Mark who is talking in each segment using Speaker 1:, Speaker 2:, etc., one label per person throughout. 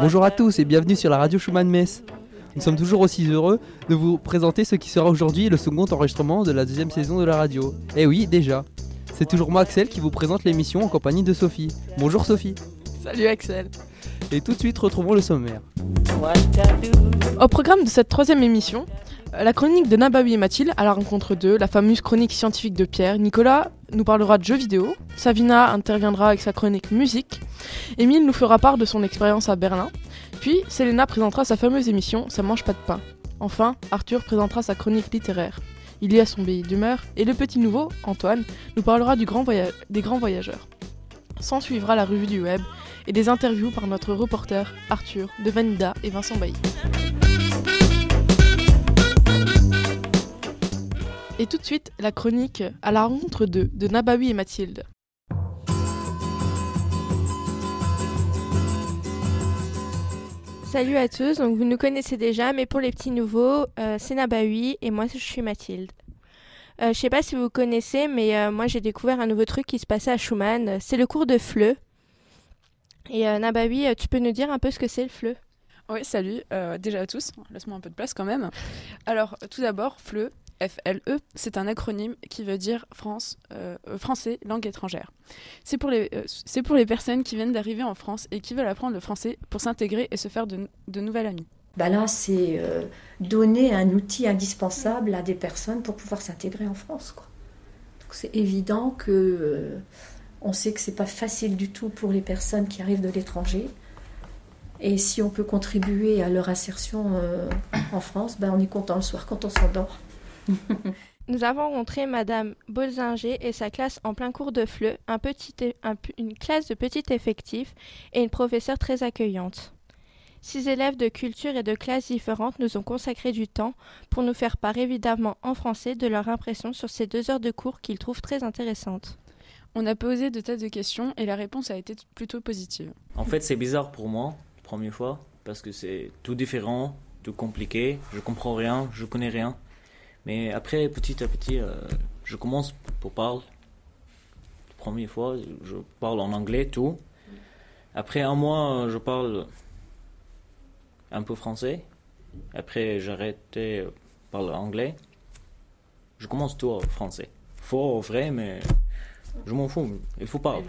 Speaker 1: Bonjour à tous et bienvenue sur la radio Schumann Metz. Nous sommes toujours aussi heureux de vous présenter ce qui sera aujourd'hui le second enregistrement de la deuxième saison de la radio. Eh oui, déjà. C'est toujours moi Axel qui vous présente l'émission en compagnie de Sophie. Bonjour Sophie.
Speaker 2: Salut Axel.
Speaker 1: Et tout de suite retrouvons le sommaire.
Speaker 2: Au programme de cette troisième émission, la chronique de Nabawi et Mathilde à la rencontre d'eux, la fameuse chronique scientifique de Pierre. Nicolas nous parlera de jeux vidéo. Savina interviendra avec sa chronique musique. Émile nous fera part de son expérience à Berlin. Puis Selena présentera sa fameuse émission Ça mange pas de pain. Enfin, Arthur présentera sa chronique littéraire. Il y a son billet d'humeur. Et le petit nouveau, Antoine, nous parlera du grand des grands voyageurs. S'en suivra la revue du web et des interviews par notre reporter Arthur de Vanida et Vincent Bailly. Et tout de suite, la chronique à la rencontre de, de Nabawi et Mathilde.
Speaker 3: Salut à tous, donc vous nous connaissez déjà, mais pour les petits nouveaux, euh, c'est Nabawi et moi je suis Mathilde. Euh, je sais pas si vous connaissez, mais euh, moi j'ai découvert un nouveau truc qui se passait à Schumann, c'est le cours de FLE. Et Nabawi, tu peux nous dire un peu ce que c'est le FLE?
Speaker 4: Oui, salut, déjà à tous, laisse-moi un peu de place quand même. Alors, tout d'abord, FLE, FLE, c'est un acronyme qui veut dire France, euh, français, langue étrangère. C'est pour, les, euh, pour les personnes qui viennent d'arriver en France et qui veulent apprendre le français pour s'intégrer et se faire de, de nouvelles amies.
Speaker 5: Bah là, c'est euh, donner un outil indispensable à des personnes pour pouvoir s'intégrer en France. c'est évident que on sait que c'est pas facile du tout pour les personnes qui arrivent de l'étranger. Et si on peut contribuer à leur insertion en France, ben on est content le soir quand on s'endort.
Speaker 3: Nous avons rencontré Madame Bolzinger et sa classe en plein cours de FLE, un petit, une classe de petit effectif et une professeure très accueillante. Six élèves de culture et de classes différentes nous ont consacré du temps pour nous faire part évidemment en français de leur impression sur ces deux heures de cours qu'ils trouvent très intéressantes.
Speaker 4: On a posé de tas de questions et la réponse a été plutôt positive.
Speaker 6: En fait, c'est bizarre pour moi, première fois, parce que c'est tout différent, tout compliqué, je comprends rien, je connais rien. Mais après, petit à petit, euh, je commence pour parler. La première fois, je parle en anglais, tout. Après un mois, je parle un peu français. Après, j'arrête de parler anglais. Je commence tout en français. Faux, vrai, mais je m'en fous. Il faut parler.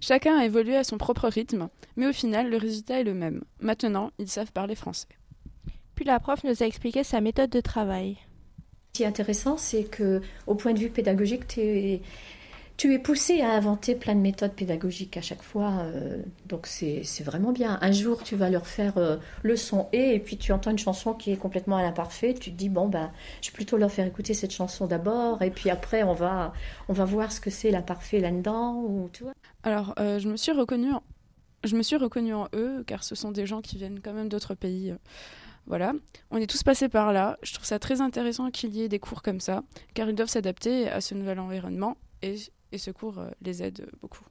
Speaker 4: Chacun a évolué à son propre rythme, mais au final, le résultat est le même. Maintenant, ils savent parler français.
Speaker 3: Puis la prof nous a expliqué sa méthode de travail.
Speaker 5: Ce qui est intéressant, c'est que au point de vue pédagogique, tu es, poussé à inventer plein de méthodes pédagogiques à chaque fois. Euh, donc c'est vraiment bien. Un jour, tu vas leur faire euh, le son et, puis tu entends une chanson qui est complètement à l'imparfait. Tu te dis, bon, ben, je vais plutôt leur faire écouter cette chanson d'abord. Et puis après, on va, on va voir ce que c'est l'imparfait là-dedans. Tu.
Speaker 4: Alors, euh, je me suis reconnue je me suis reconnue en eux, car ce sont des gens qui viennent quand même d'autres pays. Voilà, on est tous passés par là. Je trouve ça très intéressant qu'il y ait des cours comme ça, car ils doivent s'adapter à ce nouvel environnement et, ce cours euh, les aide beaucoup.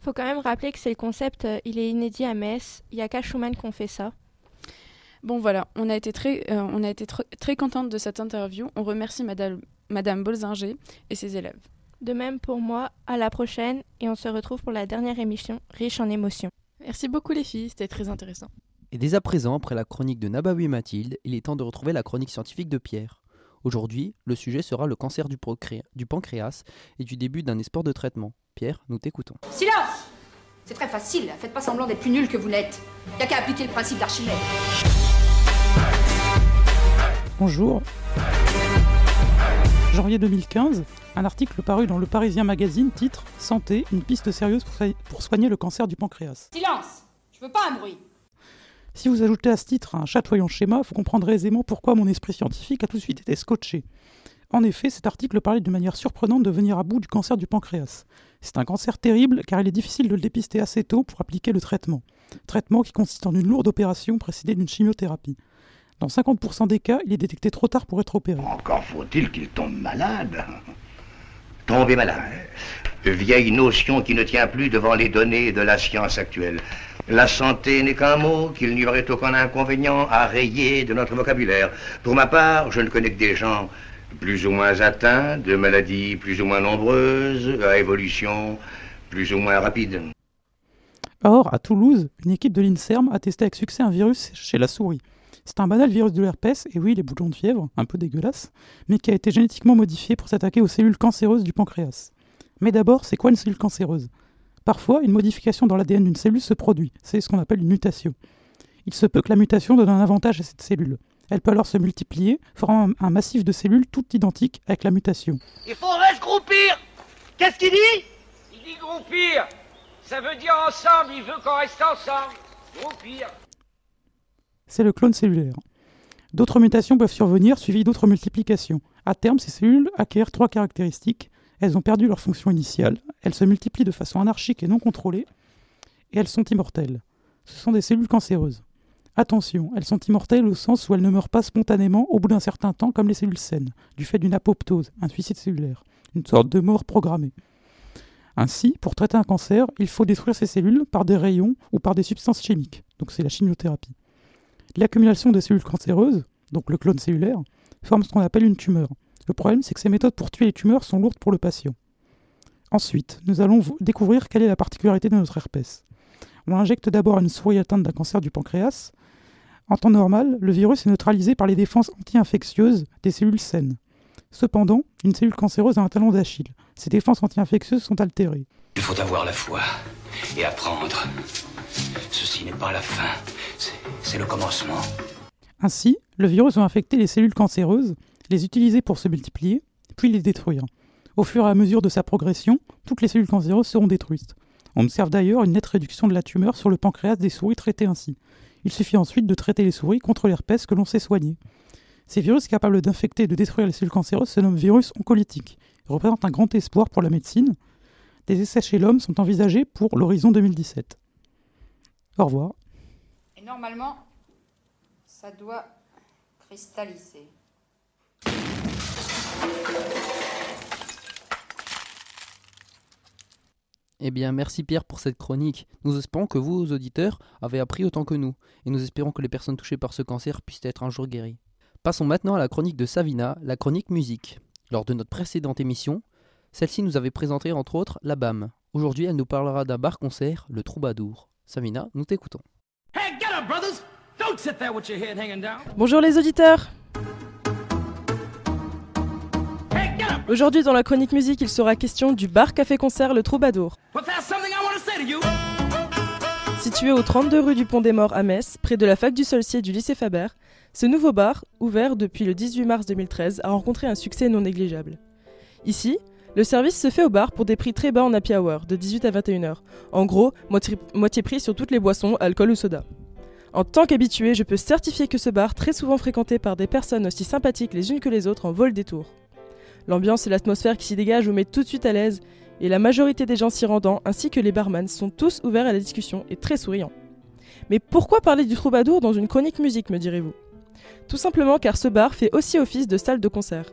Speaker 3: Faut quand même rappeler que c'est le concept, euh, il est inédit à Metz. Il n'y a qu'à Schumann qu'on fait ça.
Speaker 4: Bon voilà, on a été très, euh, on a été très contente de cette interview. On remercie Madame, Madame Bolzinger et ses élèves.
Speaker 3: De même pour moi, à la prochaine et on se retrouve pour la dernière émission riche en émotions.
Speaker 2: Merci beaucoup les filles, c'était très intéressant.
Speaker 1: Et dès à présent, après la chronique de Nabawi et Mathilde, il est temps de retrouver la chronique scientifique de Pierre. Aujourd'hui, le sujet sera le cancer du, du pancréas et du début d'un espoir de traitement. Pierre, nous t'écoutons.
Speaker 7: Silence C'est très facile, faites pas semblant d'être plus nul que vous n'êtes. Y a qu'à appliquer le principe d'Archimède.
Speaker 8: Bonjour. Janvier 2015, un article paru dans le Parisien Magazine titre Santé, une piste sérieuse pour soigner le cancer du pancréas.
Speaker 7: Silence Je veux pas un bruit
Speaker 8: si vous ajoutez à ce titre un chatoyant schéma, vous comprendrez aisément pourquoi mon esprit scientifique a tout de suite été scotché. En effet, cet article parlait d'une manière surprenante de venir à bout du cancer du pancréas. C'est un cancer terrible car il est difficile de le dépister assez tôt pour appliquer le traitement. Traitement qui consiste en une lourde opération précédée d'une chimiothérapie. Dans 50% des cas, il est détecté trop tard pour être opéré.
Speaker 9: Encore faut-il qu'il tombe malade. Tomber malade. Vieille notion qui ne tient plus devant les données de la science actuelle. La santé n'est qu'un mot qu'il n'y aurait aucun inconvénient à rayer de notre vocabulaire. Pour ma part, je ne connais que des gens plus ou moins atteints de maladies plus ou moins nombreuses, à évolution plus ou moins rapide.
Speaker 8: Or, à Toulouse, une équipe de l'INSERM a testé avec succès un virus chez la souris. C'est un banal virus de l'herpès, et oui, les boutons de fièvre, un peu dégueulasse, mais qui a été génétiquement modifié pour s'attaquer aux cellules cancéreuses du pancréas. Mais d'abord, c'est quoi une cellule cancéreuse? Parfois, une modification dans l'ADN d'une cellule se produit, c'est ce qu'on appelle une mutation. Il se peut que la mutation donne un avantage à cette cellule. Elle peut alors se multiplier, formant un massif de cellules toutes identiques avec la mutation.
Speaker 10: Il faudrait se groupir Qu'est-ce qu'il dit? Il dit groupir Ça veut dire ensemble, il veut qu'on reste ensemble. Groupir
Speaker 8: c'est le clone cellulaire. D'autres mutations peuvent survenir suivies d'autres multiplications. À terme, ces cellules acquièrent trois caractéristiques. Elles ont perdu leur fonction initiale, elles se multiplient de façon anarchique et non contrôlée, et elles sont immortelles. Ce sont des cellules cancéreuses. Attention, elles sont immortelles au sens où elles ne meurent pas spontanément au bout d'un certain temps comme les cellules saines, du fait d'une apoptose, un suicide cellulaire, une sorte de mort programmée. Ainsi, pour traiter un cancer, il faut détruire ces cellules par des rayons ou par des substances chimiques. Donc c'est la chimiothérapie. L'accumulation des cellules cancéreuses, donc le clone cellulaire, forme ce qu'on appelle une tumeur. Le problème, c'est que ces méthodes pour tuer les tumeurs sont lourdes pour le patient. Ensuite, nous allons découvrir quelle est la particularité de notre herpès. On injecte d'abord une souris atteinte d'un cancer du pancréas. En temps normal, le virus est neutralisé par les défenses anti-infectieuses des cellules saines. Cependant, une cellule cancéreuse a un talon d'Achille. Ces défenses anti-infectieuses sont altérées.
Speaker 11: Il faut avoir la foi et apprendre. Ceci n'est pas la fin, c'est le commencement.
Speaker 8: Ainsi, le virus va infecter les cellules cancéreuses, les utiliser pour se multiplier, puis les détruire. Au fur et à mesure de sa progression, toutes les cellules cancéreuses seront détruites. On observe d'ailleurs une nette réduction de la tumeur sur le pancréas des souris traitées ainsi. Il suffit ensuite de traiter les souris contre l'herpès que l'on sait soigner. Ces virus capables d'infecter et de détruire les cellules cancéreuses se nomment virus oncolytiques. Ils représentent un grand espoir pour la médecine. Des essais chez l'homme sont envisagés pour l'horizon 2017. Au revoir.
Speaker 12: Et normalement, ça doit cristalliser.
Speaker 1: Eh bien, merci Pierre pour cette chronique. Nous espérons que vous, auditeurs, avez appris autant que nous, et nous espérons que les personnes touchées par ce cancer puissent être un jour guéries. Passons maintenant à la chronique de Savina, la chronique musique. Lors de notre précédente émission, celle-ci nous avait présenté entre autres la BAM. Aujourd'hui, elle nous parlera d'un bar-concert, le Troubadour. Samina, nous t'écoutons.
Speaker 2: Bonjour les auditeurs Aujourd'hui dans la chronique musique, il sera question du bar café concert Le Troubadour. Situé au 32 rue du Pont des Morts à Metz, près de la fac du Solcier du lycée Faber, ce nouveau bar, ouvert depuis le 18 mars 2013, a rencontré un succès non négligeable. Ici, le service se fait au bar pour des prix très bas en happy hour, de 18 à 21h. En gros, moitié, prix sur toutes les boissons, alcool ou soda. En tant qu'habitué, je peux certifier que ce bar, très souvent fréquenté par des personnes aussi sympathiques les unes que les autres, en vole des tours. L'ambiance et l'atmosphère qui s'y dégage vous mettent tout de suite à l'aise, et la majorité des gens s'y rendant, ainsi que les barman, sont tous ouverts à la discussion et très souriants. Mais pourquoi parler du troubadour dans une chronique musique, me direz-vous? Tout simplement car ce bar fait aussi office de salle de concert.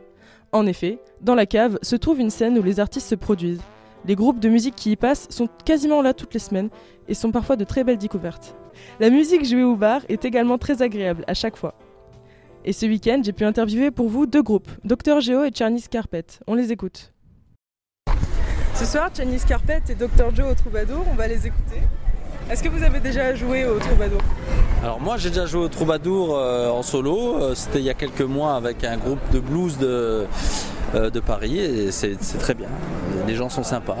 Speaker 2: En effet, dans la cave se trouve une scène où les artistes se produisent. Les groupes de musique qui y passent sont quasiment là toutes les semaines et sont parfois de très belles découvertes. La musique jouée au bar est également très agréable à chaque fois. Et ce week-end, j'ai pu interviewer pour vous deux groupes, Dr Geo et Chinese Carpet. On les écoute. Ce soir, Chinese Carpet et Dr Joe au Troubadour, on va les écouter. Est-ce que vous avez déjà joué au Troubadour?
Speaker 13: Alors moi j'ai déjà joué au Troubadour euh, en solo, euh, c'était il y a quelques mois avec un groupe de blues de, euh, de Paris et c'est très bien. Les gens sont sympas,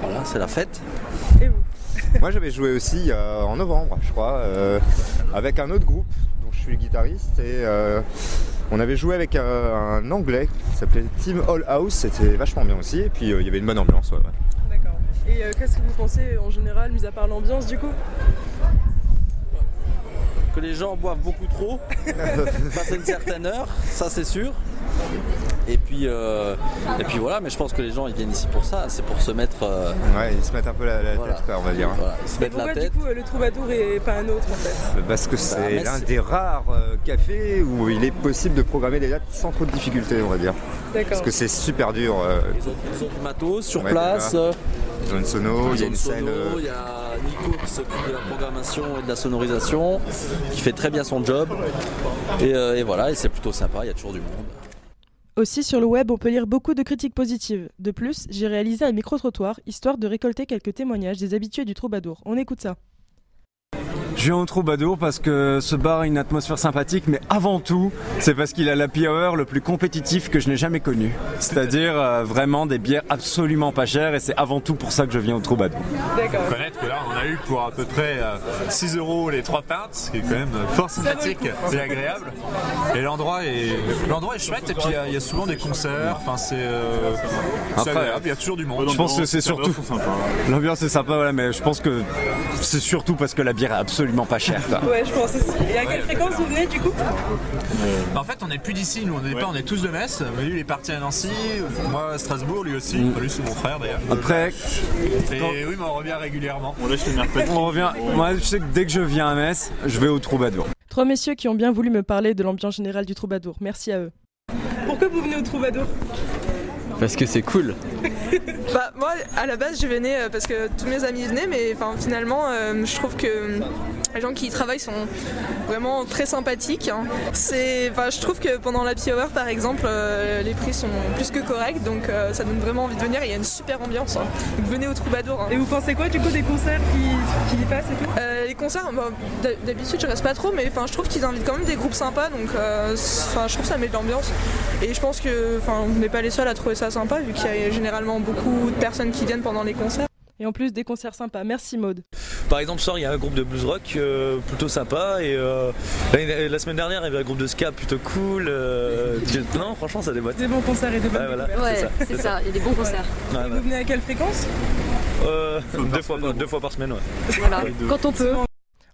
Speaker 13: voilà, c'est la fête.
Speaker 2: Et vous?
Speaker 14: Moi j'avais joué aussi en novembre je crois, avec un autre groupe je suis guitariste et on avait joué avec un, anglais qui s'appelait Team All House, c'était vachement bien aussi et puis il y avait une bonne ambiance.
Speaker 2: Et euh, qu'est-ce que vous pensez en général, mis à part l'ambiance du coup?
Speaker 13: Que les gens boivent beaucoup trop, passé une certaine heure, ça c'est sûr. Et puis, euh, et puis voilà, mais je pense que les gens ils viennent ici pour ça, c'est pour se mettre. Euh,
Speaker 14: ouais, ils se mettent un peu la, tête, on va dire.
Speaker 13: Voilà, ils se mettent
Speaker 2: pourquoi,
Speaker 13: la tête.
Speaker 2: du coup le troubadour et pas un autre en fait
Speaker 14: Parce que c'est l'un des rares cafés où il est possible de programmer des dates sans trop de difficultés, on va dire.
Speaker 2: D'accord.
Speaker 14: Parce que c'est super dur.
Speaker 13: Ils ont, du matos sur place.
Speaker 14: Ils ont une sono, il y a une scène.
Speaker 13: Il y a Nico qui s'occupe de la programmation et de la sonorisation, qui fait très bien son job. Et, et voilà, et c'est plutôt sympa, il y a toujours du monde.
Speaker 2: Aussi, sur le web, on peut lire beaucoup de critiques positives. De plus, j'ai réalisé un micro-trottoir, histoire de récolter quelques témoignages des habitués du troubadour. On écoute ça.
Speaker 15: Je viens au Troubadour parce que ce bar a une atmosphère sympathique, mais avant tout, c'est parce qu'il a l'happy hour le plus compétitif que je n'ai jamais connu. C'est-à-dire euh, vraiment des bières absolument pas chères, et c'est avant tout pour ça que je viens au Troubadour.
Speaker 16: D'accord. connaître que là, on a eu pour à peu près euh, 6 euros les 3 pintes, ce qui est quand même fort sympathique et agréable. Et l'endroit est, l'endroit est chouette, et puis il y a- il y, a souvent des concerts, enfin c'est euh, c'est
Speaker 15: Après,
Speaker 16: agréable, il y a toujours du monde.
Speaker 15: Je pense que c'est surtout. L'ambiance est sympa, voilà, mais je pense que c'est surtout parce que la bière est absolument pas quoi.
Speaker 2: Ouais, je pense aussi. Et à quelle fréquence vous venez du coup
Speaker 16: Bah, en fait, on n'est plus d'ici, nous, on n'est pas, on est tous de Metz. Mais lui, il est parti à Nancy, moi à Strasbourg, lui aussi.
Speaker 15: Mm.
Speaker 16: Enfin, lui, c'est mon frère d'ailleurs.
Speaker 15: Après,
Speaker 16: Et oui, mais on revient régulièrement.
Speaker 15: on revient. Moi, je sais que dès que je viens à Metz, je vais au Troubadour.
Speaker 2: Trois messieurs qui ont bien voulu me parler de l'ambiance générale du troubadour. Merci à eux. Pourquoi vous venez au troubadour?
Speaker 17: Parce que c'est cool.
Speaker 18: Bah moi à la base je venais euh, parce que tous mes amis venaient mais finalement euh, je trouve que les gens qui y travaillent sont vraiment très sympathiques. hein. C'est, je trouve que pendant la hour par exemple euh, les prix sont plus que corrects donc euh, ça donne vraiment envie de venir. Il y a une super ambiance. hein. Donc venez au Troubadour. hein.
Speaker 2: Et vous pensez quoi du coup des concerts qui, qui y passent et tout?
Speaker 18: Euh, Les concerts, bah, d'hab- d'habitude je reste pas trop mais je trouve qu'ils invitent quand même des groupes sympas donc euh, je trouve que ça met de l'ambiance et je pense que on n'est pas les seuls à trouver ça sympa vu qu'il y a généralement beaucoup de personnes qui viennent pendant les concerts.
Speaker 2: Et en plus des concerts sympas. Merci Maude.
Speaker 19: Par exemple, ce soir, il y a un groupe de blues rock euh, plutôt sympa. Et euh, la semaine dernière, il y avait un groupe de ska plutôt cool. euh, non, franchement, ça déboîte.
Speaker 2: Des bons concerts et des bonnes
Speaker 19: Ouais, voilà,
Speaker 2: découvertes.
Speaker 19: c'est ça,
Speaker 20: il y a des bons concerts.
Speaker 19: Ouais,
Speaker 2: Et
Speaker 19: ouais.
Speaker 2: vous venez à quelle fréquence
Speaker 19: Euh, deux, fois, par- deux fois par semaine, ouais.
Speaker 20: Voilà, quand on peut.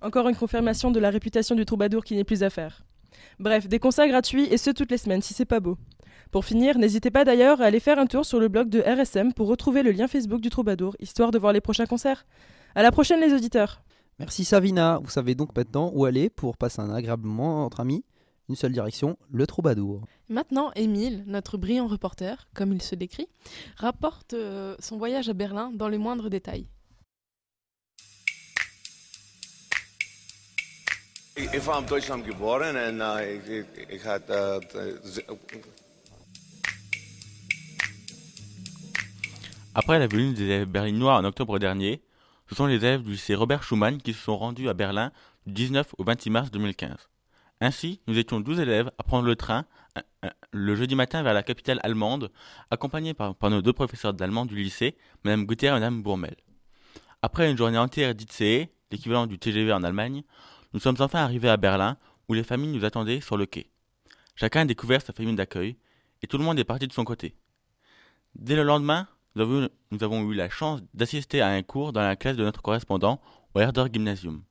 Speaker 2: Encore une confirmation de la réputation du troubadour qui n'est plus à faire. Bref, des concerts gratuits et ce toutes les semaines si c'est pas beau. Pour finir, n'hésitez pas d'ailleurs à aller faire un tour sur le blog de RSM pour retrouver le lien Facebook du troubadour, histoire de voir les prochains concerts. À la prochaine les auditeurs
Speaker 1: Merci Savina. Vous savez donc maintenant où aller pour passer un agréable moment entre amis. Une seule direction, le troubadour.
Speaker 2: Maintenant, Émile, notre brillant reporter, comme il se décrit, rapporte euh, son voyage à Berlin dans les moindres détails.
Speaker 21: War in Deutschland geboren uh. Uh,
Speaker 22: Après la venue des élèves berlinois en octobre dernier, ce sont les élèves du lycée Robert Schumann qui se sont rendus à Berlin du 19 au 26 mars 2015. Ainsi, nous étions 12 élèves à prendre le train le jeudi matin vers la capitale allemande, accompagnés par, nos deux professeurs d'allemand du lycée, Mme Gutter et Mme Bourmel. Après une journée entière d'ITCE, l'équivalent du TGV en Allemagne, nous sommes enfin arrivés à Berlin, où les familles nous attendaient sur le quai. Chacun a découvert sa famille d'accueil, et tout le monde est parti de son côté. Dès le lendemain, nous avons, eu la chance d'assister à un cours dans la classe de notre correspondant au Herder Gymnasium.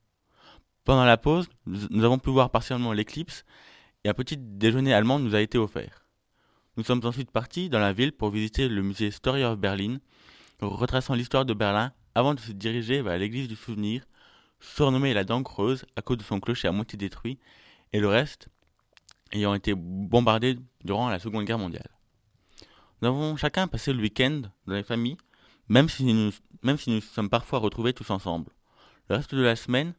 Speaker 22: Pendant la pause, nous, nous avons pu voir partiellement l'éclipse et un petit déjeuner allemand nous a été offert. Nous sommes ensuite partis dans la ville pour visiter le musée Story of Berlin, retraçant l'histoire de Berlin avant de se diriger vers l'église du souvenir, surnommée la Dent Creuse à cause de son clocher à moitié détruit et le reste ayant été bombardé durant la Seconde Guerre mondiale. Nous avons chacun passé le week-end dans les familles, même si nous sommes parfois retrouvés tous ensemble. Le reste de la semaine,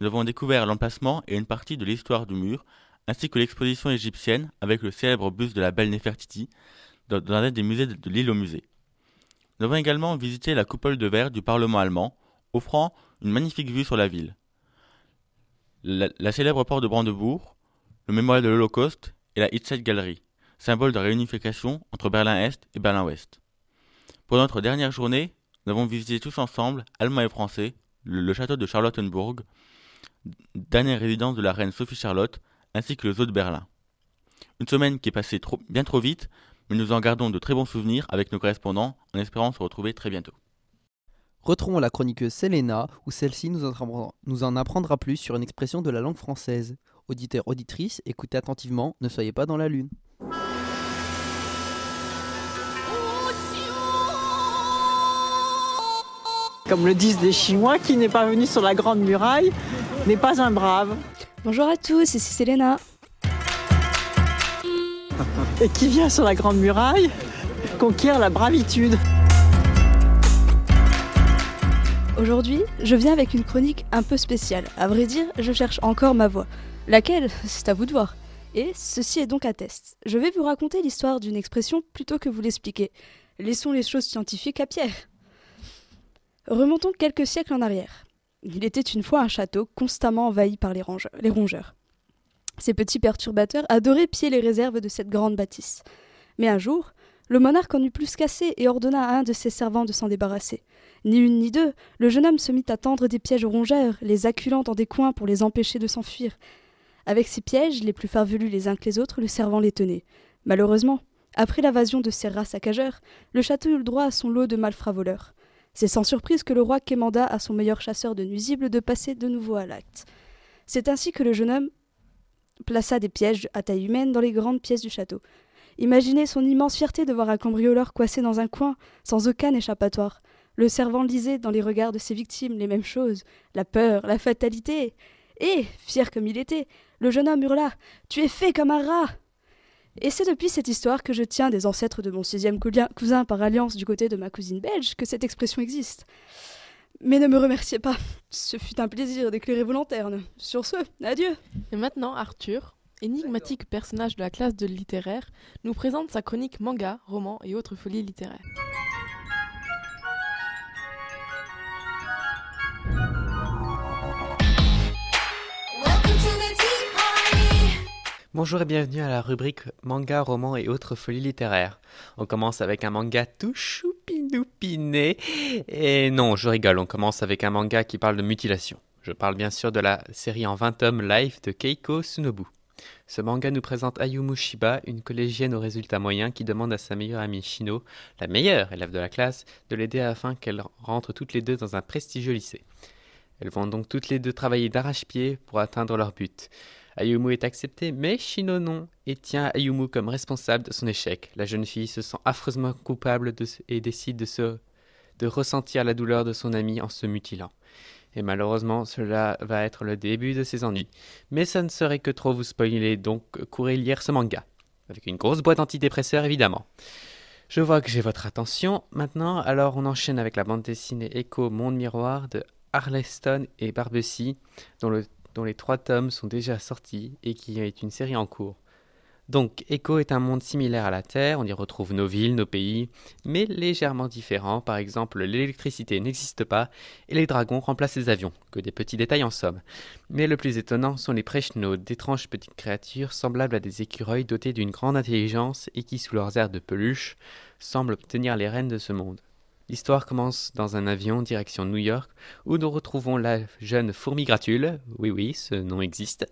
Speaker 22: nous avons découvert l'emplacement et une partie de l'histoire du mur, ainsi que l'exposition égyptienne avec le célèbre buste de la belle Néfertiti dans, un des musées de, l'île au musée. Nous avons également visité la coupole de verre du Parlement allemand, offrant une magnifique vue sur la ville. La, célèbre porte de Brandebourg, le mémorial de l'Holocauste et la Hitzeit Gallery, symbole de réunification entre Berlin-Est et Berlin-Ouest. Pour notre dernière journée, nous avons visité tous ensemble, Allemands et Français, le, château de Charlottenburg, dernière résidence de la reine Sophie Charlotte, ainsi que le zoo de Berlin. Une semaine qui est passée bien trop vite, mais nous en gardons de très bons souvenirs avec nos correspondants, en espérant se retrouver très bientôt.
Speaker 1: Retrouvons la chroniqueuse Selena, où celle-ci nous en apprendra plus sur une expression de la langue française. Auditeurs, auditrices, écoutez attentivement, ne soyez pas dans la lune.
Speaker 23: Comme le disent les Chinois, qui n'est pas venu sur la Grande Muraille n'est pas un brave.
Speaker 24: Bonjour à tous, ici Selena.
Speaker 23: Et qui vient sur la Grande Muraille conquiert la bravitude.
Speaker 24: Aujourd'hui, je viens avec une chronique un peu spéciale. À vrai dire, je cherche encore ma voix. Laquelle? C'est à vous de voir. Et ceci est donc un test. Je vais vous raconter l'histoire d'une expression plutôt que vous l'expliquer. Laissons les choses scientifiques à Pierre. Remontons quelques siècles en arrière. Il était une fois un château constamment envahi par les, rongeurs. Ces petits perturbateurs adoraient piller les réserves de cette grande bâtisse. Mais un jour, le monarque en eut plus qu'assez et ordonna à un de ses servants de s'en débarrasser. Ni une ni deux, le jeune homme se mit à tendre des pièges aux rongeurs, les acculant dans des coins pour les empêcher de s'enfuir. Avec ces pièges, les plus farfelus les uns que les autres, le servant les tenait. Malheureusement, après l'invasion de ces rats saccageurs, le château eut le droit à son lot de malfrats voleurs. C'est sans surprise que le roi quémanda à son meilleur chasseur de nuisibles de passer de nouveau à l'acte. C'est ainsi que le jeune homme plaça des pièges à taille humaine dans les grandes pièces du château. Imaginez son immense fierté de voir un cambrioleur coincé dans un coin, sans aucun échappatoire. Le servant lisait dans les regards de ses victimes les mêmes choses, la peur, la fatalité. Et, fier comme il était, le jeune homme hurla Tu es fait comme un rat Et c'est depuis cette histoire que je tiens des ancêtres de mon sixième cousin par alliance du côté de ma cousine belge que cette expression existe. Mais ne me remerciez pas, ce fut un plaisir d'éclairer vos lanternes. Sur ce, adieu
Speaker 2: Et maintenant, Arthur, énigmatique personnage de la classe de littéraire, nous présente sa chronique manga, roman et autres folies littéraires.
Speaker 25: Bonjour et bienvenue à la rubrique manga, roman et autres folies littéraires. On commence avec un manga tout choupinoupiné. Et non, je rigole, on commence avec un manga qui parle de mutilation. Je parle bien sûr de la série en 20 tomes Life de Keiko Tsunobu. Ce manga nous présente Ayumu Shiba, une collégienne aux résultats moyens qui demande à sa meilleure amie Shino, la meilleure élève de la classe, de l'aider afin qu'elles rentrent toutes les deux dans un prestigieux lycée. Elles vont donc toutes les deux travailler d'arrache-pied pour atteindre leur but. Ayumu est acceptée, mais Shino non, et tient Ayumu comme responsable de son échec. La jeune fille se sent affreusement coupable et décide de, se, de ressentir la douleur de son ami en se mutilant. Et malheureusement, cela va être le début de ses ennuis. Mais ça ne serait que trop vous spoiler, donc courez lire ce manga. Avec une grosse boîte antidépresseur, évidemment. Je vois que j'ai votre attention maintenant, alors on enchaîne avec la bande dessinée Echo Monde Miroir de Arleston et Barbesi, dont le dont les trois tomes sont déjà sortis et qui est une série en cours. Donc, Echo est un monde similaire à la Terre, on y retrouve nos villes, nos pays, mais légèrement différent. Par exemple, l'électricité n'existe pas et les dragons remplacent les avions, que des petits détails en somme. Mais le plus étonnant sont les Prechno, d'étranges petites créatures semblables à des écureuils dotés d'une grande intelligence et qui, sous leurs airs de peluche, semblent tenir les rênes de ce monde. L'histoire commence dans un avion direction New York où nous retrouvons la jeune fourmi Gratule, oui oui, ce nom existe,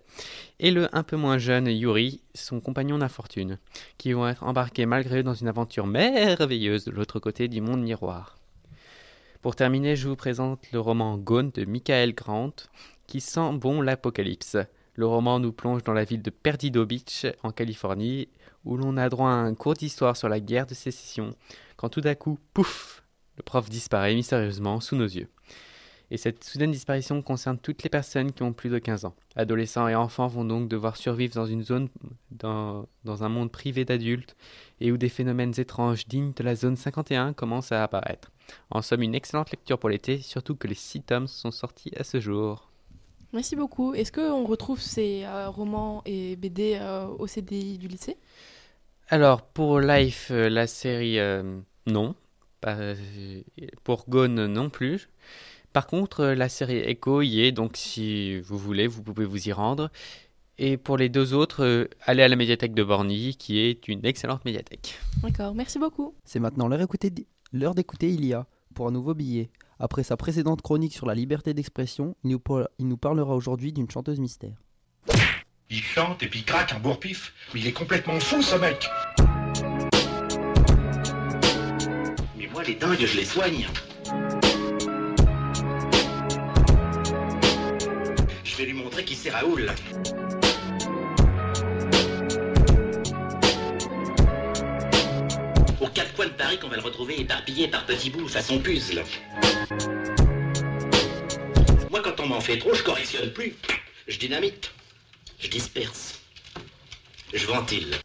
Speaker 25: et le un peu moins jeune Yuri, son compagnon d'infortune, qui vont être embarqués malgré eux dans une aventure merveilleuse de l'autre côté du monde miroir. Pour terminer, je vous présente le roman Gone de Michael Grant, qui sent bon l'apocalypse. Le roman nous plonge dans la ville de Perdido Beach, en Californie, où l'on a droit à un cours d'histoire sur la guerre de sécession, quand tout à coup, pouf, le prof disparaît mystérieusement sous nos yeux. Et cette soudaine disparition concerne toutes les personnes qui ont plus de 15 ans. Adolescents et enfants vont donc devoir survivre dans une zone, dans, dans un monde privé d'adultes, et où des phénomènes étranges dignes de la zone 51 commencent à apparaître. En somme, une excellente lecture pour l'été, surtout que les 6 tomes sont sortis à ce jour.
Speaker 2: Merci beaucoup. Est-ce qu'on retrouve ces euh, romans et BD euh, au CDI du lycée?
Speaker 25: Alors, pour Life, euh, la série, non pour Gone non plus. Par contre, la série Echo y est, donc si vous voulez, vous pouvez vous y rendre. Et pour les deux autres, euh, allez à la médiathèque de Borny, qui est une excellente médiathèque.
Speaker 2: D'accord, merci beaucoup.
Speaker 1: C'est maintenant l'heure d'écouter Ilia pour un nouveau billet. Après sa précédente chronique sur la liberté d'expression, il, il nous parlera aujourd'hui d'une chanteuse mystère.
Speaker 26: Il chante et puis il craque un bourre-pif. Mais il est complètement fou ce mec
Speaker 27: les je les soigne. Je vais lui montrer qui c'est Raoul. Aux quatre coins de Paris qu'on va le retrouver éparpillé par petits bouts façon puzzle. Moi, quand on m'en fait trop, je correctionne plus. Je dynamite. Je disperse. Je ventile.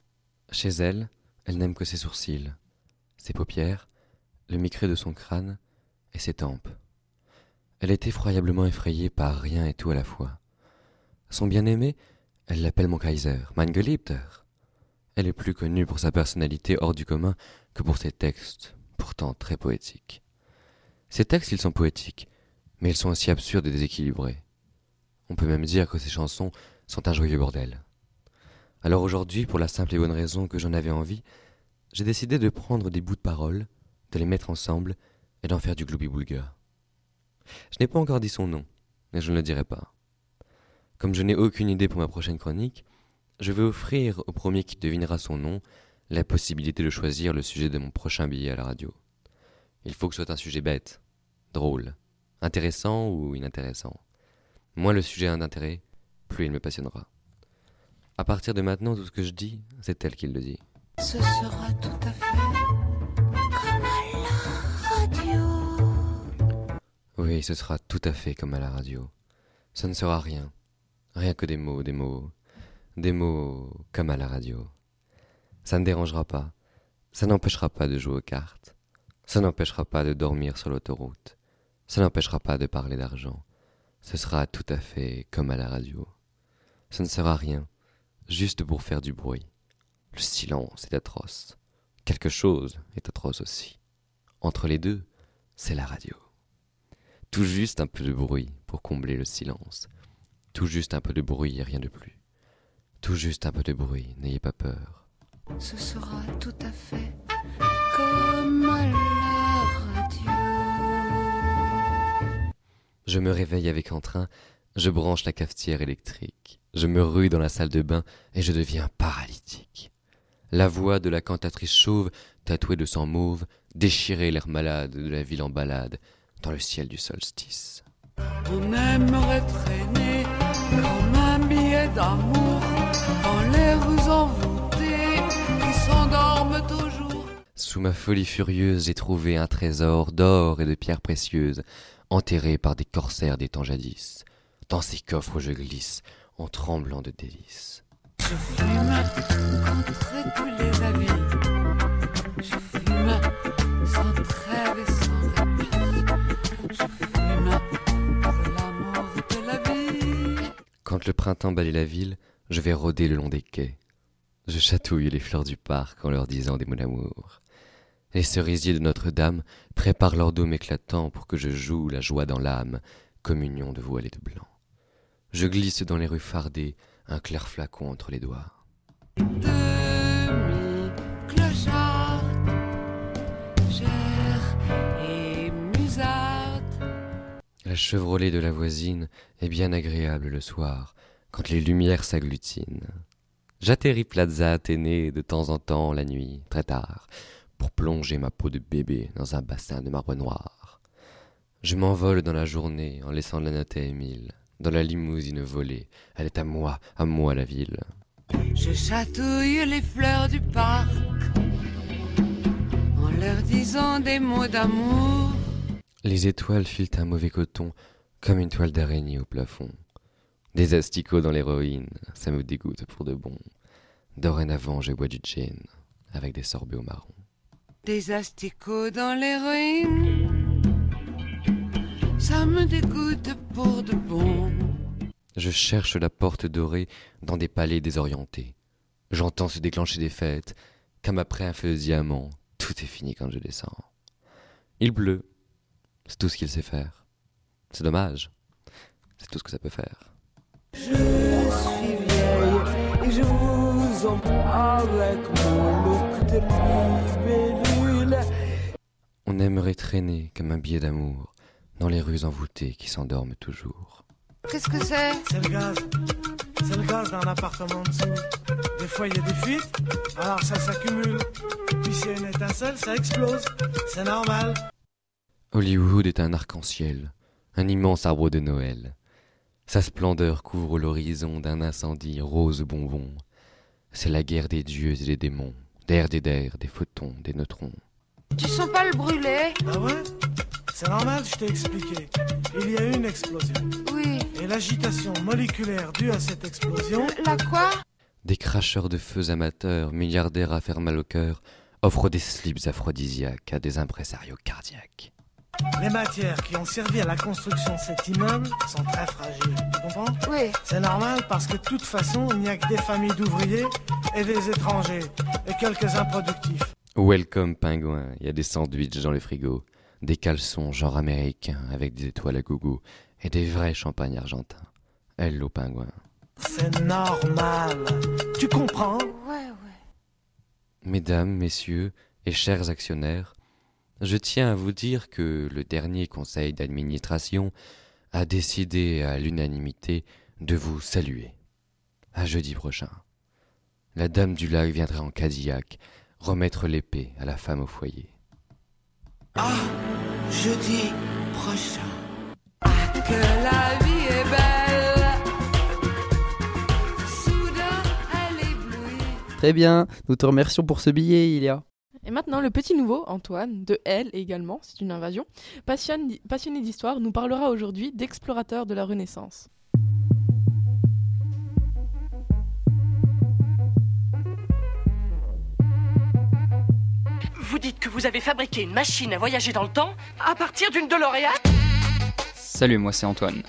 Speaker 28: Chez elle, elle n'aime que ses sourcils, ses paupières le micré de son crâne et ses tempes. Elle est effroyablement effrayée par rien et tout à la fois. Son bien-aimé, Elle l'appelle mon Kaiser, mein Geliebter. Elle est plus connue pour sa personnalité hors du commun que pour ses textes, pourtant très poétiques. Ses textes, ils sont poétiques, mais ils sont aussi absurdes et déséquilibrés. On peut même dire que ses chansons sont un joyeux bordel. Alors aujourd'hui, pour la simple et bonne raison que j'en avais envie, j'ai décidé de prendre des bouts de paroles, de les mettre ensemble et d'en faire du gloubi-boulga. Je n'ai pas encore dit son nom, mais je ne le dirai pas. Comme je n'ai aucune idée pour ma prochaine chronique, je vais offrir au premier qui devinera son nom la possibilité de choisir le sujet de mon prochain billet à la radio. Il faut que ce soit un sujet bête, drôle, intéressant ou inintéressant. Moins le sujet a d'intérêt, plus il me passionnera. À partir de maintenant, tout ce que je dis, c'est elle qui le dit.
Speaker 29: Ce sera tout à fait
Speaker 28: Oui, ce sera tout à fait comme à la radio. Ça ne sera rien. Rien que des mots, des mots. Des mots comme à la radio. Ça ne dérangera pas. Ça n'empêchera pas de jouer aux cartes. Ça n'empêchera pas de dormir sur l'autoroute. Ça n'empêchera pas de parler d'argent. Ce sera tout à fait comme à la radio. Ce ne sera rien, juste pour faire du bruit. Le silence est atroce. Quelque chose est atroce aussi. Entre les deux, c'est la radio. Tout juste un peu de bruit pour combler le silence. Tout juste un peu de bruit et rien de plus. Tout juste un peu de bruit, n'ayez pas peur.
Speaker 29: Ce sera tout à fait comme à la radio.
Speaker 28: Je me réveille avec entrain, je branche la cafetière électrique, je me rue dans la salle de bain et je deviens paralytique. La voix de la cantatrice chauve, tatouée de sang mauve, déchirait l'air malade de la ville en balade dans le ciel du solstice.
Speaker 29: On aimerait traîner comme un billet d'amour dans les rues envoûtées qui s'endorment toujours.
Speaker 28: Sous ma folie furieuse, j'ai trouvé un trésor d'or et de pierres précieuses, enterré par des corsaires des temps jadis. Dans ces coffres je glisse, en tremblant de délices.
Speaker 29: Je fume contre tous les avis. Je fume sans
Speaker 28: Quand le printemps balaye la ville, je vais rôder le long des quais. Je chatouille les fleurs du parc en leur disant des mots d'amour. Les cerisiers de Notre-Dame préparent leur dôme éclatant pour que je joue la joie dans l'âme, communion de voile et de blanc. Je glisse dans les rues fardées, un clair flacon entre les doigts. La Chevrolet de la voisine est bien agréable le soir, quand les lumières s'agglutinent. J'atterris Plaza Athénée de temps en temps la nuit, très tard, pour plonger ma peau de bébé dans un bassin de marbre noir. Je m'envole dans la journée en laissant la note à Émile, dans la limousine volée. Elle est à moi, à moi la ville.
Speaker 29: Je chatouille les fleurs du parc en leur disant des mots d'amour.
Speaker 28: Les étoiles filent un mauvais coton, comme une toile d'araignée au plafond. Des asticots dans l'héroïne, ça me dégoûte pour de bon. Dorénavant, je bois du gin, avec des sorbets au marron.
Speaker 29: Des asticots dans l'héroïne. Ça me dégoûte pour de bon.
Speaker 28: Je cherche la porte dorée dans des palais désorientés. J'entends se déclencher des fêtes, comme après un feu de diamant. Tout est fini quand je descends. Il pleut. C'est tout ce qu'il sait faire. C'est dommage. C'est tout ce que ça peut faire.
Speaker 29: Je suis vieille et je vous embrasse avec mon look de libellule.
Speaker 28: On aimerait traîner comme un billet d'amour dans les rues envoûtées qui s'endorment toujours.
Speaker 29: Qu'est-ce que c'est?
Speaker 30: C'est le gaz. C'est le gaz d'un appartement en dessous. Des fois, il y a des fuites, alors ça s'accumule. Puis s'il y a une étincelle, ça explose. C'est normal.
Speaker 28: Hollywood est un arc-en-ciel, un immense arbre de Noël. Sa splendeur couvre l'horizon d'un incendie rose bonbon. C'est la guerre des dieux et des démons, d'air des der, des photons, des neutrons.
Speaker 29: Tu sens pas le brûler?
Speaker 30: Ah ouais? C'est normal, je t'ai expliqué. Il y a eu une explosion.
Speaker 29: Oui.
Speaker 30: Et l'agitation moléculaire due à cette explosion.
Speaker 29: La quoi?
Speaker 28: Des cracheurs de feux amateurs, milliardaires à faire mal au cœur, offrent des slips aphrodisiaques à des impresarios cardiaques.
Speaker 30: Les matières qui ont servi à la construction de cet immeuble sont très fragiles. Tu comprends?
Speaker 31: Oui.
Speaker 30: C'est normal parce que de toute façon, il n'y a que des familles d'ouvriers et des étrangers et quelques improductifs.
Speaker 28: Welcome pingouin, il y a des sandwichs dans le frigo, des caleçons genre américains avec des étoiles à gogo et des vrais champagnes argentins. Hello pingouin.
Speaker 30: C'est normal. Tu comprends?
Speaker 31: Ouais, ouais.
Speaker 28: Mesdames, messieurs et chers actionnaires, je tiens à vous dire que le dernier conseil d'administration a décidé à l'unanimité de vous saluer. À jeudi prochain. La dame du lac viendra en Cadillac remettre l'épée à la femme au foyer.
Speaker 29: Ah, jeudi prochain. Ah, que la vie est belle. Soudain, elle éblouit.
Speaker 1: Très bien, nous te remercions pour ce billet, Ilia.
Speaker 2: Et maintenant, le petit nouveau, Antoine, de Elle également, c'est une invasion, passionné, passionné d'histoire, nous parlera aujourd'hui d'explorateurs de la Renaissance.
Speaker 32: Vous dites que vous avez fabriqué une machine à voyager dans le temps à partir d'une DeLorean
Speaker 17: Salut, moi c'est Antoine.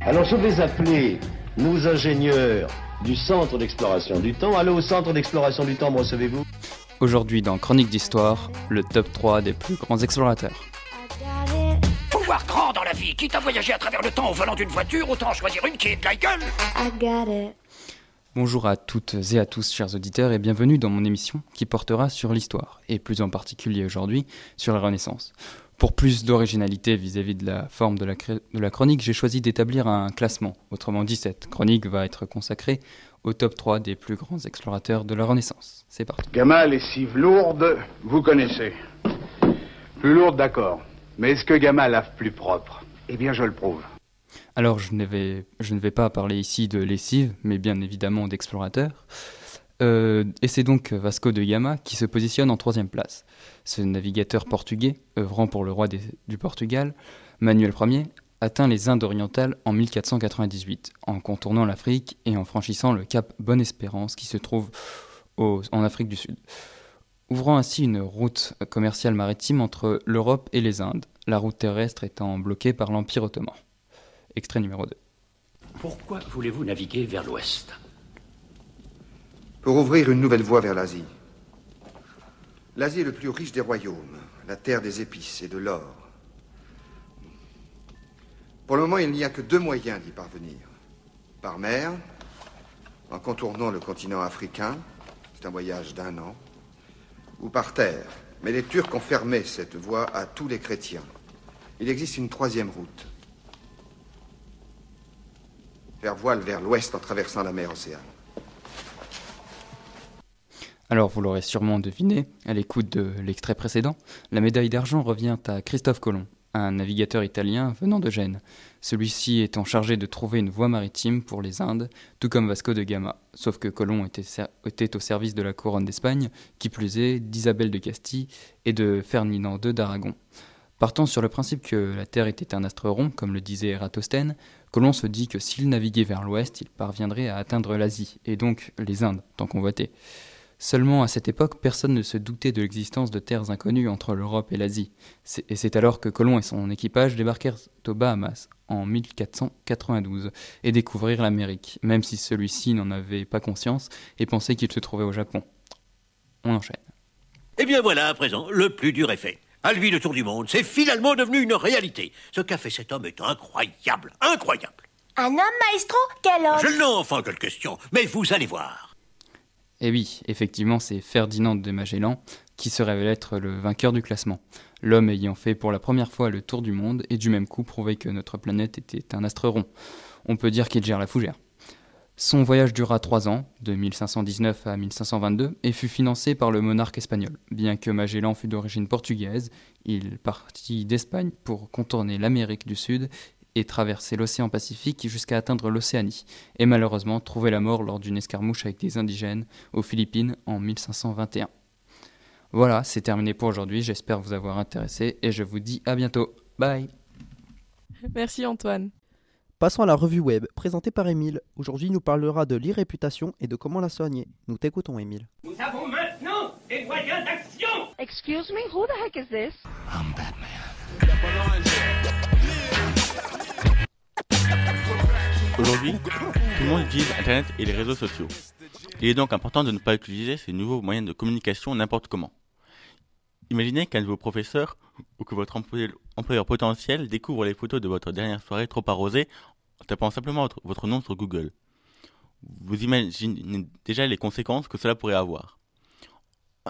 Speaker 33: Alors je vais appeler nos ingénieurs du centre d'exploration du temps. Allô au centre d'exploration du temps, me recevez-vous?
Speaker 17: Aujourd'hui dans Chronique d'Histoire, le top 3 des plus grands explorateurs.
Speaker 27: Faut voir grand dans la vie. Quitte à voyager à travers le temps au volant d'une voiture, autant choisir une qui est de la gueule.
Speaker 17: Bonjour à toutes et à tous, chers auditeurs, et bienvenue dans mon émission qui portera sur l'histoire, et plus en particulier aujourd'hui sur la Renaissance. Pour plus d'originalité vis-à-vis de la forme de la, cré- de la chronique, j'ai choisi d'établir un classement. Autrement dit, cette chronique va être consacrée au top 3 des plus grands explorateurs de la Renaissance. C'est parti.
Speaker 34: Gamma, lessive lourde, vous connaissez. Plus lourde, d'accord. Mais est-ce que Gamma lave plus propre? Eh bien, je le prouve.
Speaker 17: Alors, je ne, vais, je ne vais pas parler ici de lessive, mais bien évidemment d'explorateur. Euh, et c'est donc Vasco de Gama qui se positionne en troisième place. Ce navigateur portugais, œuvrant pour le roi du Portugal, Manuel Ier, atteint les Indes orientales en 1498, en contournant l'Afrique et en franchissant le cap Bonne-Espérance qui se trouve en Afrique du Sud, ouvrant ainsi une route commerciale maritime entre l'Europe et les Indes, la route terrestre étant bloquée par l'Empire ottoman. Extrait numéro 2.
Speaker 27: Pourquoi voulez-vous naviguer vers l'ouest?
Speaker 35: Pour ouvrir une nouvelle voie vers l'Asie. L'Asie est le plus riche des royaumes, la terre des épices et de l'or. Pour le moment, il n'y a que deux moyens d'y parvenir. Par mer, en contournant le continent africain, c'est un voyage d'un an, ou par terre. Mais les Turcs ont fermé cette voie à tous les chrétiens. Il existe une troisième route. Faire voile vers l'ouest en traversant la mer Océane.
Speaker 17: Alors, vous l'aurez sûrement deviné, à l'écoute de l'extrait précédent, la médaille d'argent revient à Christophe Colomb, un navigateur italien venant de Gênes. Celui-ci étant chargé de trouver une voie maritime pour les Indes, tout comme Vasco de Gama. Sauf que Colomb était, au service de la couronne d'Espagne, qui plus est d'Isabelle de Castille et de Ferdinand II d'Aragon. Partant sur le principe que la Terre était un astre rond, comme le disait Eratosthène, Colomb se dit que s'il naviguait vers l'ouest, il parviendrait à atteindre l'Asie, et donc les Indes, tant convoitées. Seulement à cette époque, personne ne se doutait de l'existence de terres inconnues entre l'Europe et l'Asie. Et c'est alors que Colomb et son équipage débarquèrent aux Bahamas en 1492 et découvrirent l'Amérique, même si celui-ci n'en avait pas conscience et pensait qu'il se trouvait au Japon. On enchaîne.
Speaker 27: Eh bien voilà, à présent, le plus dur est fait. À lui le tour du monde, c'est finalement devenu une réalité. Ce qu'a fait cet homme est incroyable, incroyable.
Speaker 31: Un homme, maestro? Quel homme?
Speaker 27: Je n'en enfin quelle question, mais vous allez voir.
Speaker 17: Et oui, effectivement, c'est Ferdinand de Magellan qui se révèle être le vainqueur du classement. L'homme ayant fait pour la première fois le tour du monde et du même coup prouvé que notre planète était un astre rond. On peut dire qu'il gère la fougère. Son voyage dura trois ans, de 1519 à 1522, et fut financé par le monarque espagnol. Bien que Magellan fût d'origine portugaise, il partit d'Espagne pour contourner l'Amérique du Sud et traverser l'océan Pacifique jusqu'à atteindre l'Océanie, et malheureusement trouver la mort lors d'une escarmouche avec des indigènes aux Philippines en 1521. Voilà, c'est terminé pour aujourd'hui, j'espère vous avoir intéressé, et je vous dis à bientôt. Bye
Speaker 2: Merci Antoine.
Speaker 1: Passons à la revue web, présentée par Émile. Aujourd'hui, il nous parlera de l'irréputation et de comment la soigner. Nous t'écoutons, Émile.
Speaker 36: Nous avons maintenant
Speaker 37: Des moyens d'action
Speaker 38: Excuse me, who the heck is this?
Speaker 22: Aujourd'hui, tout le monde utilise Internet et les réseaux sociaux. Il est donc important de ne pas utiliser ces nouveaux moyens de communication n'importe comment. Imaginez qu'un de vos professeurs ou que votre employeur, potentiel découvre les photos de votre dernière soirée trop arrosée en tapant simplement votre nom sur Google. Vous imaginez déjà les conséquences que cela pourrait avoir.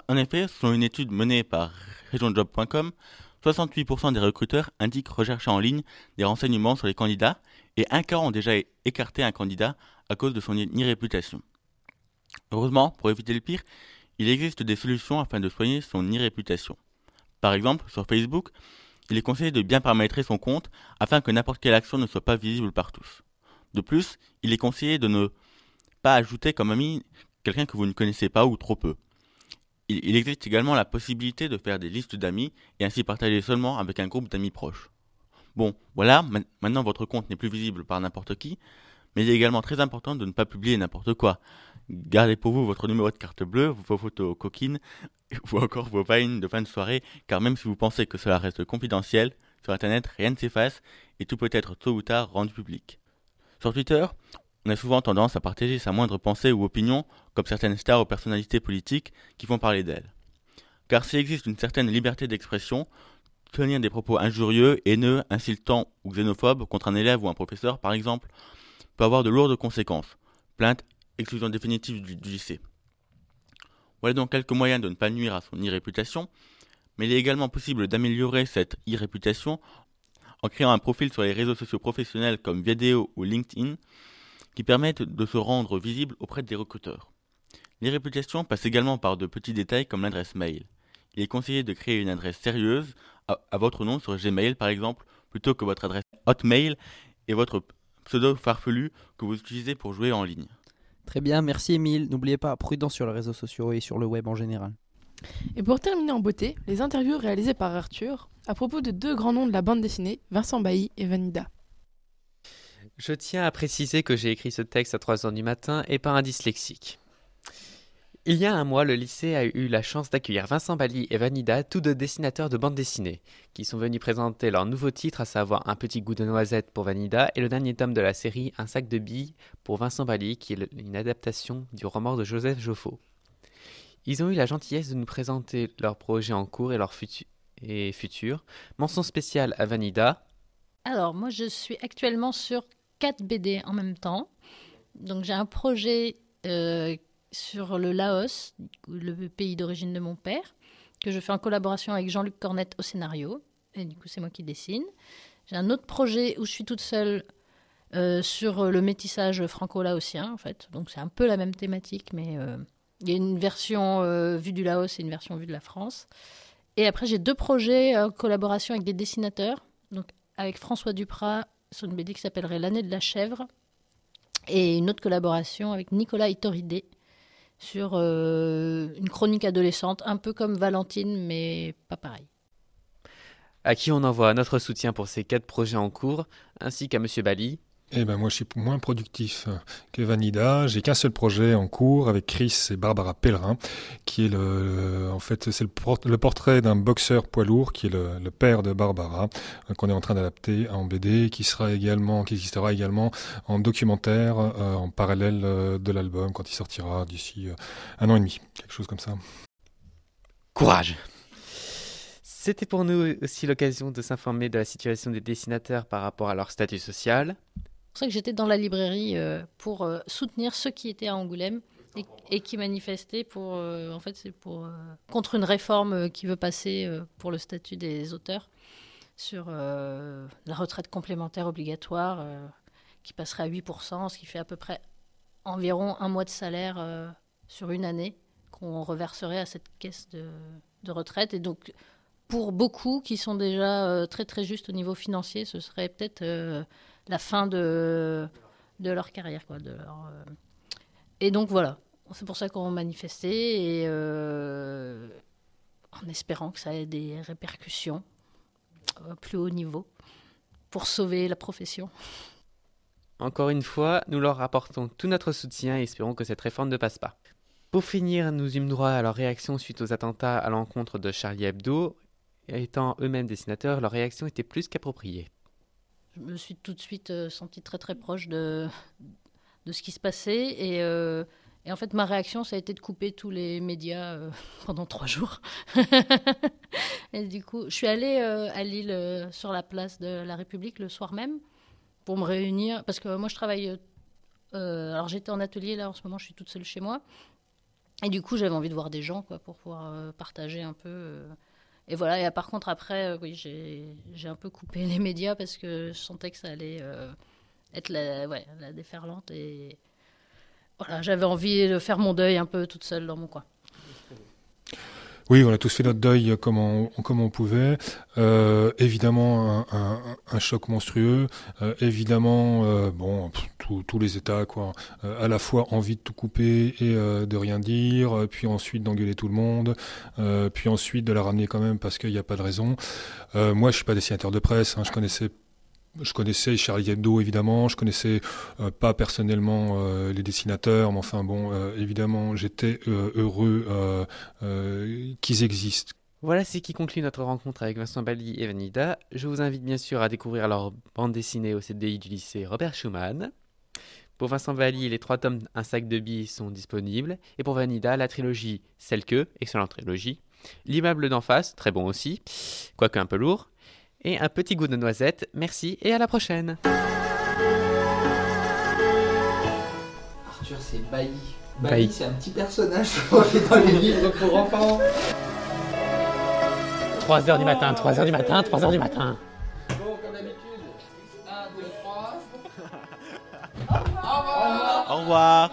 Speaker 22: En effet, selon une étude menée par regionjob.com, 68% des recruteurs indiquent rechercher en ligne des renseignements sur les candidats et un quart ont déjà écarté un candidat à cause de son irréputation. Heureusement, pour éviter le pire, il existe des solutions afin de soigner son irréputation. Par exemple, sur Facebook, il est conseillé de bien paramétrer son compte afin que n'importe quelle action ne soit pas visible par tous. De plus, il est conseillé de ne pas ajouter comme ami quelqu'un que vous ne connaissez pas ou trop peu. Il, existe également la possibilité de faire des listes d'amis et ainsi partager seulement avec un groupe d'amis proches. Bon, voilà, ma- maintenant votre compte n'est plus visible par n'importe qui, mais il est également très important de ne pas publier n'importe quoi. Gardez pour vous votre numéro de carte bleue, vos photos coquines, ou encore vos vines de fin de soirée, car même si vous pensez que cela reste confidentiel, sur Internet, rien ne s'efface et tout peut être tôt ou tard rendu public. Sur Twitter, on a souvent tendance à partager sa moindre pensée ou opinion, comme certaines stars ou personnalités politiques qui font parler d'elles. Car s'il existe une certaine liberté d'expression, tenir des propos injurieux, haineux, insultants ou xénophobes contre un élève ou un professeur, par exemple, peut avoir de lourdes conséquences. Plainte, exclusion définitive du, lycée. Voilà donc quelques moyens de ne pas nuire à son irréputation, mais il est également possible d'améliorer cette irréputation en créant un profil sur les réseaux sociaux professionnels comme Vidéo ou LinkedIn qui permettent de se rendre visible auprès des recruteurs. L'irréputation passe également par de petits détails comme l'adresse mail. Il est conseillé de créer une adresse sérieuse à, à votre nom sur Gmail par exemple, plutôt que votre adresse Hotmail et votre pseudo farfelu que vous utilisez pour jouer en ligne.
Speaker 1: Très bien, merci Émile. N'oubliez pas, prudence sur les réseaux sociaux et sur le web en général.
Speaker 2: Et pour terminer en beauté, les interviews réalisées par Arthur à propos de deux grands noms de la bande dessinée, Vincent Bailly et Vanida.
Speaker 25: Je tiens à préciser que j'ai écrit ce texte à 3h du matin et pas un dyslexique. Il y a un mois, le lycée a eu la chance d'accueillir Vincent Bali et Vanida, tous deux dessinateurs de bande dessinée, qui sont venus présenter leur nouveau titre, à savoir Un petit goût de noisette pour Vanida et le dernier tome de la série Un sac de billes pour Vincent Bali, qui est une adaptation du roman de Joseph Joffo. Ils ont eu la gentillesse de nous présenter leurs projets en cours et leurs futurs. Mention spéciale à Vanida,
Speaker 39: Alors, moi, je suis actuellement sur 4 BD en même temps. Donc, j'ai un projet euh, sur le Laos, le pays d'origine de mon père, que je fais en collaboration avec Jean-Luc Cornette au scénario. Et du coup, c'est moi qui dessine. J'ai un autre projet où je suis toute seule euh, sur le métissage franco-laotien, en fait. Donc, c'est un peu la même thématique, mais euh, il y a une version euh, vue du Laos et une version vue de la France. Et après, j'ai deux projets en collaboration avec des dessinateurs. Donc, avec François Duprat sur une BD qui s'appellerait L'année de la chèvre. Et une autre collaboration avec Nicolas Itoridé sur euh, une chronique adolescente, un peu comme Valentine, mais pas pareil.
Speaker 25: à qui on envoie notre soutien pour ces quatre projets en cours, ainsi qu'à Monsieur Bali.
Speaker 40: Eh ben moi, je suis moins productif que Vanida. J'ai qu'un seul projet en cours avec Chris et Barbara Pellerin, qui est le, en fait, c'est le, por- le portrait d'un boxeur poids lourd qui est le, le père de Barbara, euh, qu'on est en train d'adapter en BD, qui sera également, qui existera également en documentaire euh, en parallèle euh, de l'album quand il sortira d'ici un an et demi, quelque chose comme ça.
Speaker 25: Courage C'était pour nous aussi l'occasion de s'informer de la situation des dessinateurs par rapport à leur statut social.
Speaker 39: C'est pour ça que j'étais dans la librairie euh, pour euh, soutenir ceux qui étaient à Angoulême et, qui manifestaient pour, euh, en fait, contre une réforme qui veut passer pour le statut des auteurs sur la retraite complémentaire obligatoire qui passerait à 8%, ce qui fait à peu près environ un mois de salaire sur une année qu'on reverserait à cette caisse de, de retraite. Et donc, pour beaucoup qui sont déjà très très justes au niveau financier, ce serait peut-être la fin de, leur carrière. Quoi, de leur, euh. Et donc voilà, c'est pour ça qu'on manifestait et euh, en espérant que ça ait des répercussions au plus haut niveau pour sauver la profession.
Speaker 25: Encore une fois, nous leur apportons tout notre soutien et espérons que cette réforme ne passe pas. Pour finir, nous eûmes droit à leur réaction suite aux attentats à l'encontre de Charlie Hebdo. Étant eux-mêmes dessinateurs, leur réaction était plus qu'appropriée.
Speaker 39: Je me suis tout de suite euh, sentie très très proche de, de ce qui se passait et, euh, et en fait ma réaction ça a été de couper tous les médias euh, pendant trois jours. et du coup, je suis allée à Lille sur la place de la République le soir même pour me réunir parce que moi je travaille. alors j'étais en atelier là en ce moment, je suis toute seule chez moi et du coup j'avais envie de voir des gens quoi pour pouvoir partager un peu. Et voilà, par contre, après, euh, oui, j'ai un peu coupé les médias parce que je sentais que ça allait euh, être la, la déferlante. Et voilà, j'avais envie de faire mon deuil un peu toute seule dans mon coin.
Speaker 40: Oui, on a tous fait notre deuil comme on, comme on pouvait. Euh, évidemment, un, choc monstrueux. Euh, évidemment, euh, bon, tous- les états, quoi. À la fois envie de tout couper et de rien dire, puis ensuite d'engueuler tout le monde, puis ensuite de la ramener quand même parce qu'il n'y a pas de raison. Moi, je suis pas dessinateur de presse. hein, je connaissais je connaissais Charlie Hebdo évidemment, je connaissais euh, pas personnellement euh, les dessinateurs, mais enfin bon, euh, évidemment j'étais heureux qu'ils existent.
Speaker 25: Voilà ce qui conclut notre rencontre avec Vincent Bali et Vanida. Je vous invite bien sûr à découvrir leur bande dessinée au CDI du lycée Robert Schumann. Pour Vincent Bali, les trois tomes Un sac de billes sont disponibles. Et pour Vanida, la trilogie Celle que, excellente trilogie. L'immeuble d'en face, très bon aussi, quoique un peu lourd. Et un petit goût de noisette. Merci et à la prochaine.
Speaker 1: Arthur, c'est Bailly.
Speaker 25: Bailly.
Speaker 1: C'est un petit personnage dans les livres pour enfants.
Speaker 37: 3h du matin, 3h du matin, 3h du matin.
Speaker 1: Bon, comme d'habitude. 1, 2, 3.
Speaker 22: Au revoir.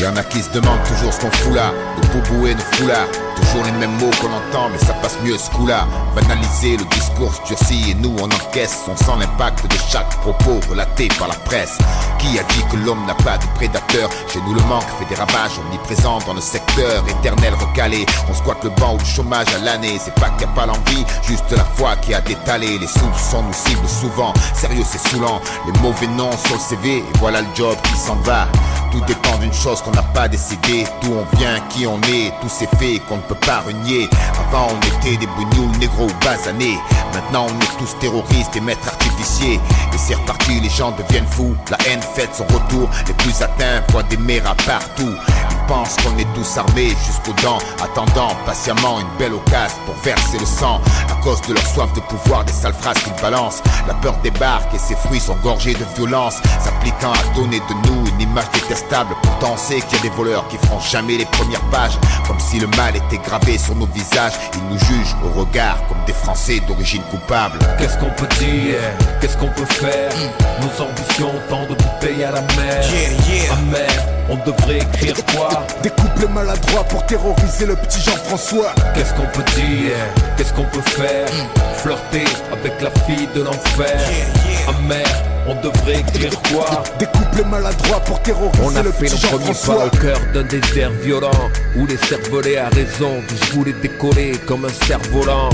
Speaker 41: Y'en a qui se demandent toujours ce qu'on fout là, nos boubous et nos foulards. Toujours les mêmes mots qu'on entend, mais ça passe mieux ce coup-là. Banaliser le discours durci et nous on encaisse. On sent l'impact de chaque propos relaté par la presse. Qui a dit que l'homme n'a pas de prédateur Chez nous le manque fait des ravages omniprésents dans le secteur éternel recalé. On squatte le banc ou le chômage à l'année. C'est pas qu'il n'y a pas l'envie, juste la foi qui a détalé. Les soupçons nous ciblent souvent. Sérieux, c'est saoulant. Les mauvais noms sur le CV, et voilà le job qui s'en va. Tout dépend d'une chose qu'on n'a pas décidé. D'où on vient, qui on est, tous ces faits qu'on pas renier. Avant, on était des bougnoules négros basanés. Maintenant, on est tous terroristes et maîtres artificiers. Et c'est reparti, les gens deviennent fous. La haine fait son retour. Les plus atteints voient des méras partout. Ils pensent qu'on est tous armés jusqu'aux dents, attendant patiemment une belle occasion pour verser le sang. À cause de leur soif de pouvoir, des sales phrases qu'ils balancent. La peur débarque et ses fruits sont gorgés de violence, s'appliquant à donner de nous une image détestable. Pourtant, on sait qu'il y a des voleurs qui feront jamais les premières pages, comme si le mal était gravé sur nos visages. Ils nous jugent au regard comme des Français d'origine coupable.
Speaker 42: Qu'est-ce qu'on peut dire? Qu'est-ce qu'on peut faire? Nos ambitions, tant de bouteilles à la mer Amer, on devrait écrire quoi
Speaker 43: Des couplets maladroits pour terroriser le petit Jean-François.
Speaker 42: Qu'est-ce qu'on peut dire Qu'est-ce qu'on peut faire Flirter avec la fille de l'enfer. Amer, on devrait écrire quoi
Speaker 43: Des couplets maladroits pour terroriser
Speaker 42: On a
Speaker 43: le
Speaker 42: fait
Speaker 43: petit
Speaker 42: nos premiers pas au cœur d'un désert violent Où les cervelets à raison je voulais décoller comme un cerf-volant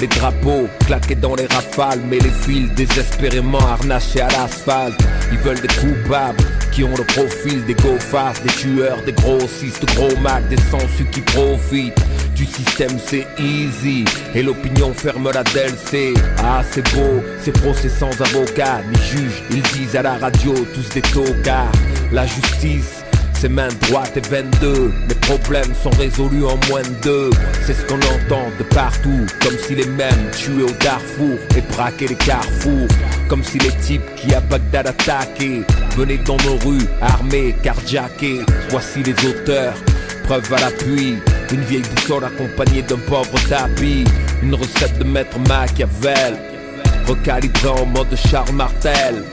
Speaker 42: les drapeaux claqués dans les rafales Mais les fils désespérément harnachés à l'asphalte. Ils veulent des coupables qui ont le profil des go Des tueurs, des grossistes, gros macs, des sensus qui profitent du système c'est easy. Et l'opinion ferme la DLC Ah c'est beau, ces procès sans avocat Ni juge, ils disent à la radio tous des tocards. La justice c'est main droite et 22 Les problèmes sont résolus en moins de deux. C'est ce qu'on entend de partout Comme si les mêmes tuaient au Darfour Et braquaient les carrefours. Comme si les types qui à Bagdad attaquaient Venaient dans nos rues armés, carjackés. Voici les auteurs Preuve à l'appui. Une vieille boussole accompagnée d'un pauvre tapis. Une recette de maître Machiavel Recalibré en mode Charles Martel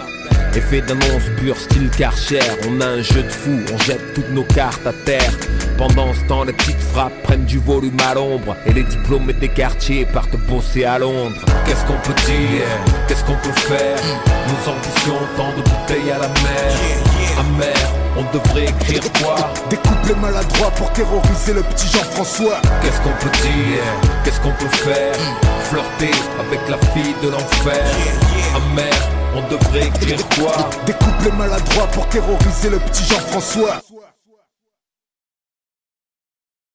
Speaker 42: Effet d'annonce pur style Karcher. On a un jeu de fou, on jette toutes nos cartes à terre. Pendant ce temps les petites frappes prennent du volume à l'ombre. Et les diplômés des quartiers partent bosser à Londres. Qu'est-ce qu'on peut dire? Qu'est-ce qu'on peut faire? Nos ambitions, tant de bouteilles à la mer. Amer, on devrait écrire quoi?
Speaker 43: Des couplets maladroits pour terroriser le petit Jean-François.
Speaker 42: Qu'est-ce qu'on peut dire? Qu'est-ce qu'on peut faire? Flirter avec la fille de l'enfer. Amer, On devrait écrire quoi?
Speaker 27: Des couplets maladroits pour terroriser le petit Jean-François.